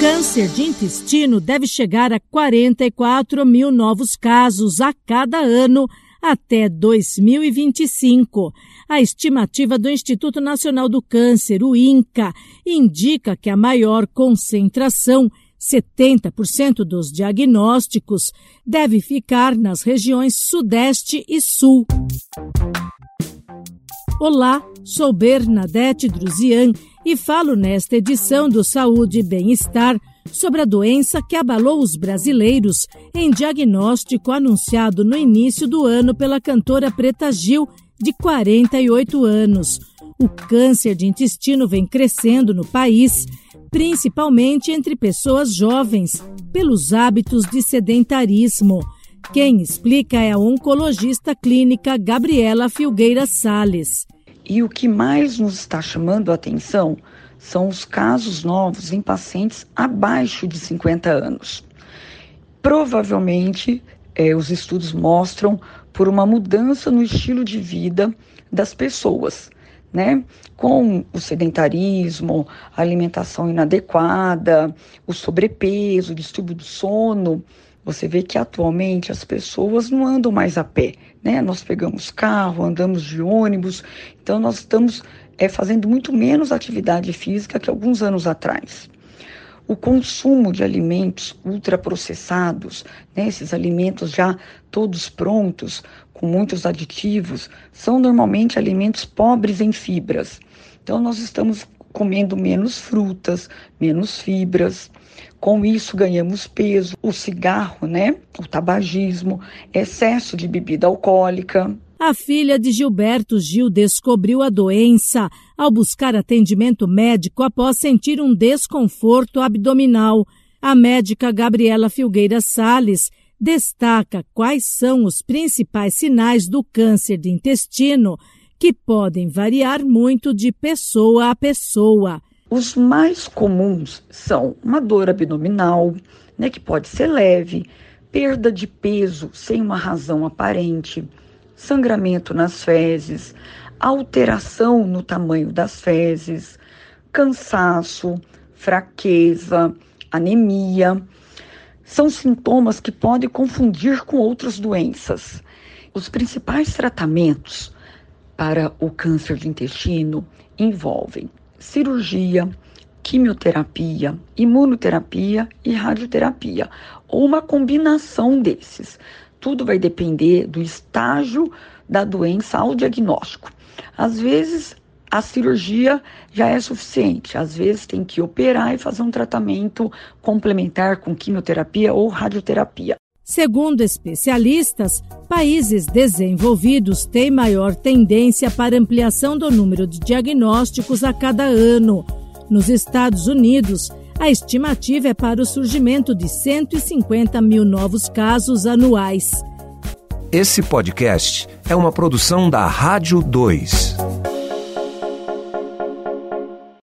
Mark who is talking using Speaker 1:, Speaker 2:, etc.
Speaker 1: câncer de intestino deve chegar a 44 mil novos casos a cada ano até 2025. A estimativa do Instituto Nacional do Câncer, o INCA, indica que a maior concentração 70% dos diagnósticos deve ficar nas regiões Sudeste e Sul. Olá, sou Bernadette Druzian e falo nesta edição do Saúde e Bem-Estar sobre a doença que abalou os brasileiros em diagnóstico anunciado no início do ano pela cantora Preta Gil, de 48 anos. O câncer de intestino vem crescendo no país, principalmente entre pessoas jovens, pelos hábitos de sedentarismo. Quem explica é a oncologista clínica Gabriela Filgueira Sales.
Speaker 2: E o que mais nos está chamando a atenção são os casos novos em pacientes abaixo de 50 anos. Provavelmente, é, os estudos mostram por uma mudança no estilo de vida das pessoas, né? Com o sedentarismo, a alimentação inadequada, o sobrepeso, o distúrbio do sono. Você vê que atualmente as pessoas não andam mais a pé, né? Nós pegamos carro, andamos de ônibus, então nós estamos é, fazendo muito menos atividade física que alguns anos atrás. O consumo de alimentos ultraprocessados, né, esses alimentos já todos prontos, com muitos aditivos, são normalmente alimentos pobres em fibras. Então, nós estamos comendo menos frutas, menos fibras. Com isso ganhamos peso. O cigarro, né? O tabagismo, excesso de bebida alcoólica.
Speaker 1: A filha de Gilberto Gil descobriu a doença ao buscar atendimento médico após sentir um desconforto abdominal. A médica Gabriela Filgueira Sales destaca quais são os principais sinais do câncer de intestino, que podem variar muito de pessoa a pessoa.
Speaker 2: Os mais comuns são uma dor abdominal, né, que pode ser leve, perda de peso sem uma razão aparente, sangramento nas fezes, alteração no tamanho das fezes, cansaço, fraqueza, anemia. São sintomas que podem confundir com outras doenças. Os principais tratamentos para o câncer de intestino envolvem cirurgia, quimioterapia, imunoterapia e radioterapia, ou uma combinação desses. Tudo vai depender do estágio da doença ao diagnóstico. Às vezes, a cirurgia já é suficiente, às vezes tem que operar e fazer um tratamento complementar com quimioterapia ou radioterapia.
Speaker 1: Segundo especialistas, países desenvolvidos têm maior tendência para ampliação do número de diagnósticos a cada ano. Nos Estados Unidos, a estimativa é para o surgimento de 150 mil novos casos anuais.
Speaker 3: Esse podcast é uma produção da Rádio 2.